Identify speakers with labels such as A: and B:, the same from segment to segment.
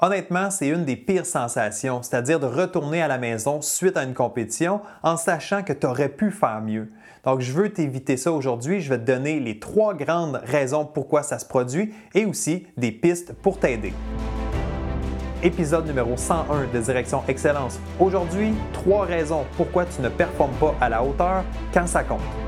A: Honnêtement, c'est une des pires sensations, c'est-à-dire de retourner à la maison suite à une compétition en sachant que tu aurais pu faire mieux. Donc, je veux t'éviter ça aujourd'hui. Je vais te donner les trois grandes raisons pourquoi ça se produit et aussi des pistes pour t'aider. Épisode numéro 101 de Direction Excellence. Aujourd'hui, trois raisons pourquoi tu ne performes pas à la hauteur quand ça compte.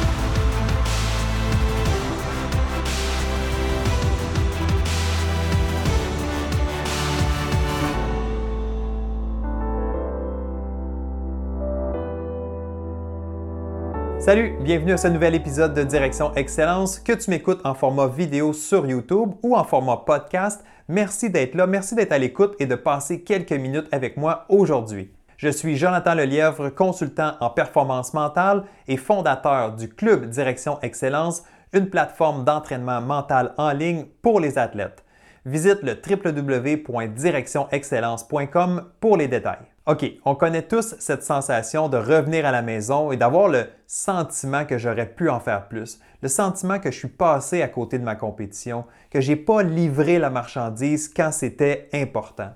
A: Salut, bienvenue à ce nouvel épisode de Direction Excellence. Que tu m'écoutes en format vidéo sur YouTube ou en format podcast, merci d'être là, merci d'être à l'écoute et de passer quelques minutes avec moi aujourd'hui. Je suis Jonathan Lelièvre, consultant en performance mentale et fondateur du Club Direction Excellence, une plateforme d'entraînement mental en ligne pour les athlètes. Visite le www.directionexcellence.com pour les détails. OK, on connaît tous cette sensation de revenir à la maison et d'avoir le sentiment que j'aurais pu en faire plus, le sentiment que je suis passé à côté de ma compétition, que je n'ai pas livré la marchandise quand c'était important.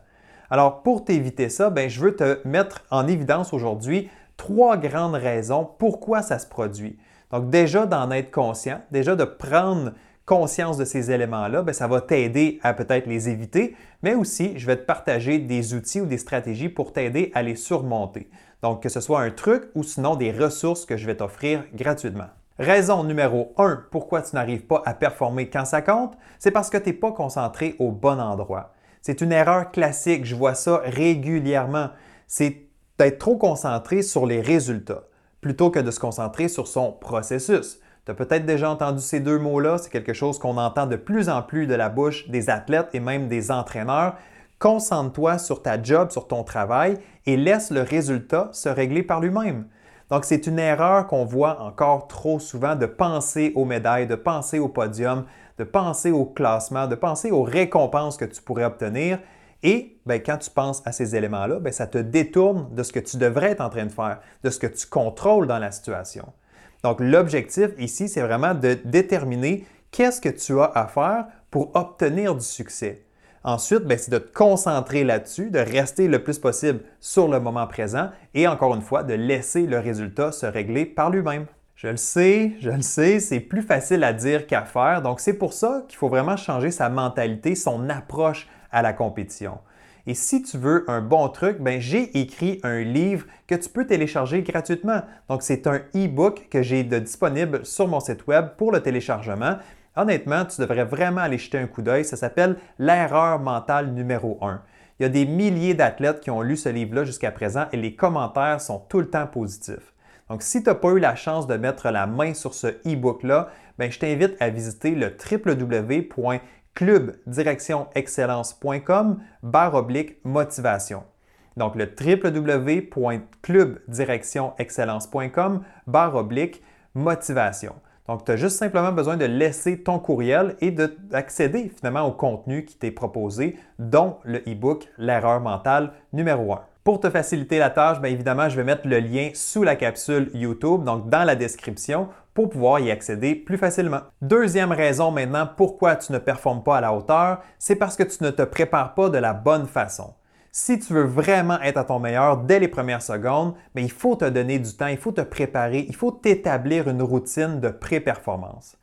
A: Alors, pour t'éviter ça, ben, je veux te mettre en évidence aujourd'hui trois grandes raisons pourquoi ça se produit. Donc, déjà d'en être conscient, déjà de prendre conscience de ces éléments-là, ben, ça va t'aider à peut-être les éviter, mais aussi je vais te partager des outils ou des stratégies pour t'aider à les surmonter. Donc, que ce soit un truc ou sinon des ressources que je vais t'offrir gratuitement. Raison numéro 1 pourquoi tu n'arrives pas à performer quand ça compte, c'est parce que tu n'es pas concentré au bon endroit. C'est une erreur classique, je vois ça régulièrement. C'est d'être trop concentré sur les résultats plutôt que de se concentrer sur son processus. Tu as peut-être déjà entendu ces deux mots-là, c'est quelque chose qu'on entend de plus en plus de la bouche des athlètes et même des entraîneurs. Concentre-toi sur ta job, sur ton travail et laisse le résultat se régler par lui-même. Donc, c'est une erreur qu'on voit encore trop souvent de penser aux médailles, de penser au podium, de penser au classement, de penser aux récompenses que tu pourrais obtenir. Et ben, quand tu penses à ces éléments-là, ben, ça te détourne de ce que tu devrais être en train de faire, de ce que tu contrôles dans la situation. Donc, l'objectif ici, c'est vraiment de déterminer qu'est-ce que tu as à faire pour obtenir du succès. Ensuite, ben, c'est de te concentrer là-dessus, de rester le plus possible sur le moment présent et encore une fois, de laisser le résultat se régler par lui-même. Je le sais, je le sais, c'est plus facile à dire qu'à faire. Donc, c'est pour ça qu'il faut vraiment changer sa mentalité, son approche à la compétition. Et si tu veux un bon truc, ben, j'ai écrit un livre que tu peux télécharger gratuitement. Donc, c'est un e-book que j'ai disponible sur mon site web pour le téléchargement. Honnêtement, tu devrais vraiment aller jeter un coup d'œil. Ça s'appelle L'erreur mentale numéro 1. Il y a des milliers d'athlètes qui ont lu ce livre-là jusqu'à présent et les commentaires sont tout le temps positifs. Donc, si tu n'as pas eu la chance de mettre la main sur ce e-book-là, ben, je t'invite à visiter le clubdirectionexcellence.com barre oblique motivation. Donc le www.clubdirectionexcellence.com barre oblique motivation. Donc, tu as juste simplement besoin de laisser ton courriel et d'accéder finalement au contenu qui t'est proposé, dont le e-book L'erreur mentale numéro 1. Pour te faciliter la tâche, bien évidemment, je vais mettre le lien sous la capsule YouTube, donc dans la description, pour pouvoir y accéder plus facilement. Deuxième raison maintenant pourquoi tu ne performes pas à la hauteur, c'est parce que tu ne te prépares pas de la bonne façon. Si tu veux vraiment être à ton meilleur dès les premières secondes, mais il faut te donner du temps, il faut te préparer, il faut t'établir une routine de pré-performance.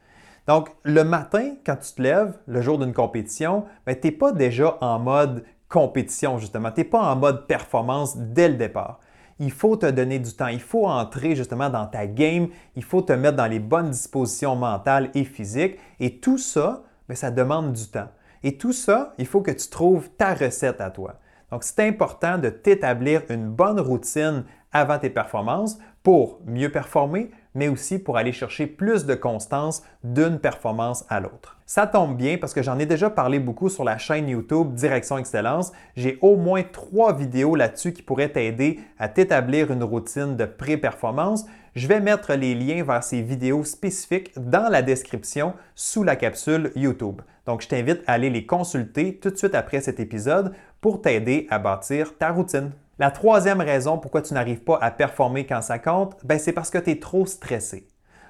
A: Donc, le matin, quand tu te lèves, le jour d'une compétition, tu n'es pas déjà en mode compétition, justement. Tu n'es pas en mode performance dès le départ. Il faut te donner du temps, il faut entrer justement dans ta game, il faut te mettre dans les bonnes dispositions mentales et physiques. Et tout ça, ben, ça demande du temps. Et tout ça, il faut que tu trouves ta recette à toi. Donc, c'est important de t'établir une bonne routine avant tes performances pour mieux performer, mais aussi pour aller chercher plus de constance d'une performance à l'autre. Ça tombe bien parce que j'en ai déjà parlé beaucoup sur la chaîne YouTube Direction Excellence. J'ai au moins trois vidéos là-dessus qui pourraient t'aider à t'établir une routine de pré-performance. Je vais mettre les liens vers ces vidéos spécifiques dans la description sous la capsule YouTube. Donc, je t'invite à aller les consulter tout de suite après cet épisode pour t'aider à bâtir ta routine. La troisième raison pourquoi tu n'arrives pas à performer quand ça compte, ben, c'est parce que tu es trop stressé.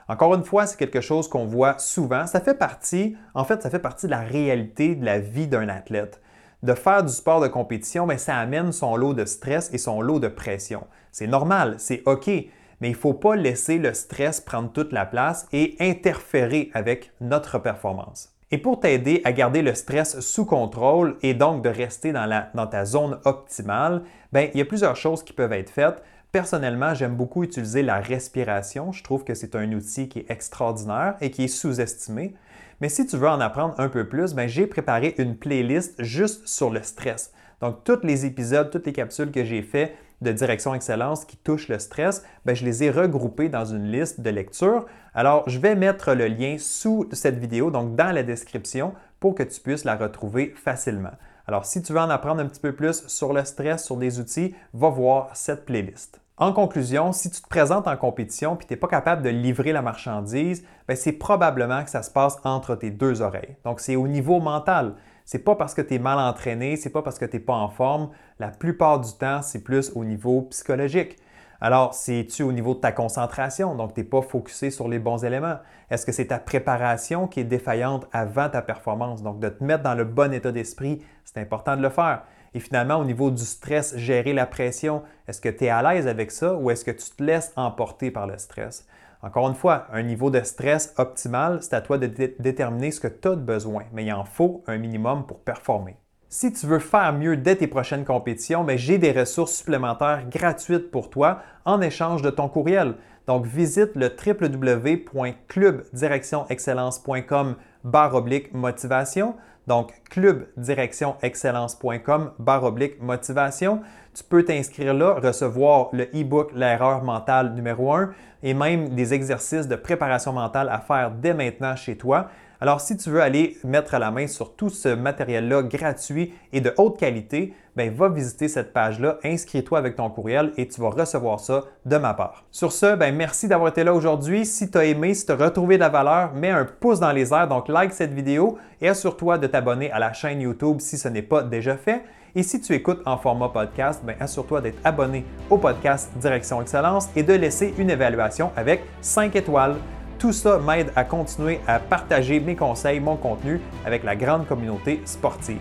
A: Encore une fois, c'est quelque chose qu'on voit souvent. Ça fait partie, en fait, ça fait partie de la réalité de la vie d'un athlète. De faire du sport de compétition, ben, ça amène son lot de stress et son lot de pression. C'est normal, c'est OK, mais il ne faut pas laisser le stress prendre toute la place et interférer avec notre performance. Et pour t'aider à garder le stress sous contrôle et donc de rester dans, ta zone optimale, ben, il y a plusieurs choses qui peuvent être faites. Personnellement, j'aime beaucoup utiliser la respiration. Je trouve que c'est un outil qui est extraordinaire et qui est sous-estimé. Mais si tu veux en apprendre un peu plus, ben, j'ai préparé une playlist juste sur le stress. Donc, tous les épisodes, toutes les capsules que j'ai fait de Direction Excellence qui touchent le stress, ben, je les ai regroupés dans une liste de lecture. Alors, je vais mettre le lien sous cette vidéo, donc dans la description, pour que tu puisses la retrouver facilement. Alors, si tu veux en apprendre un petit peu plus sur le stress, sur des outils, va voir cette playlist. En conclusion, si tu te présentes en compétition et tu n'es pas capable de livrer la marchandise, ben, c'est probablement que ça se passe entre tes deux oreilles. Donc, c'est au niveau mental. C'est pas parce que tu es mal entraîné, c'est pas parce que tu n'es pas en forme. La plupart du temps, c'est plus au niveau psychologique. Alors, c'est-tu au niveau de ta concentration, donc tu n'es pas focusé sur les bons éléments? Est-ce que c'est ta préparation qui est défaillante avant ta performance? Donc, de te mettre dans le bon état d'esprit, c'est important de le faire. Et finalement, au niveau du stress, gérer la pression, est-ce que tu es à l'aise avec ça ou est-ce que tu te laisses emporter par le stress? Encore une fois, un niveau de stress optimal, c'est à toi de déterminer ce que tu as de besoin, mais il en faut un minimum pour performer. Si tu veux faire mieux dès tes prochaines compétitions, ben, j'ai des ressources supplémentaires gratuites pour toi en échange de ton courriel. Donc visite le www.clubdirectionexcellence.com barre motivation. Donc, clubdirectionexcellence.com barre oblique motivation. Tu peux t'inscrire là, recevoir le e-book L'erreur mentale numéro 1 et même des exercices de préparation mentale à faire dès maintenant chez toi. Alors, si tu veux aller mettre la main sur tout ce matériel-là gratuit et de haute qualité, ben, va visiter cette page-là, inscris-toi avec ton courriel et tu vas recevoir ça de ma part. Sur ce, ben, merci d'avoir été là aujourd'hui. Si tu as aimé, si tu as retrouvé de la valeur, mets un pouce dans les airs, donc like cette vidéo et assure-toi de t'abonner à la chaîne YouTube si ce n'est pas déjà fait. Et si tu écoutes en format podcast, ben, assure-toi d'être abonné au podcast Direction Excellence et de laisser une évaluation avec 5 étoiles. Tout ça m'aide à continuer à partager mes conseils, mon contenu avec la grande communauté sportive.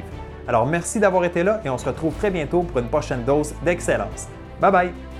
A: Alors merci d'avoir été là et on se retrouve très bientôt pour une prochaine dose d'excellence. Bye bye!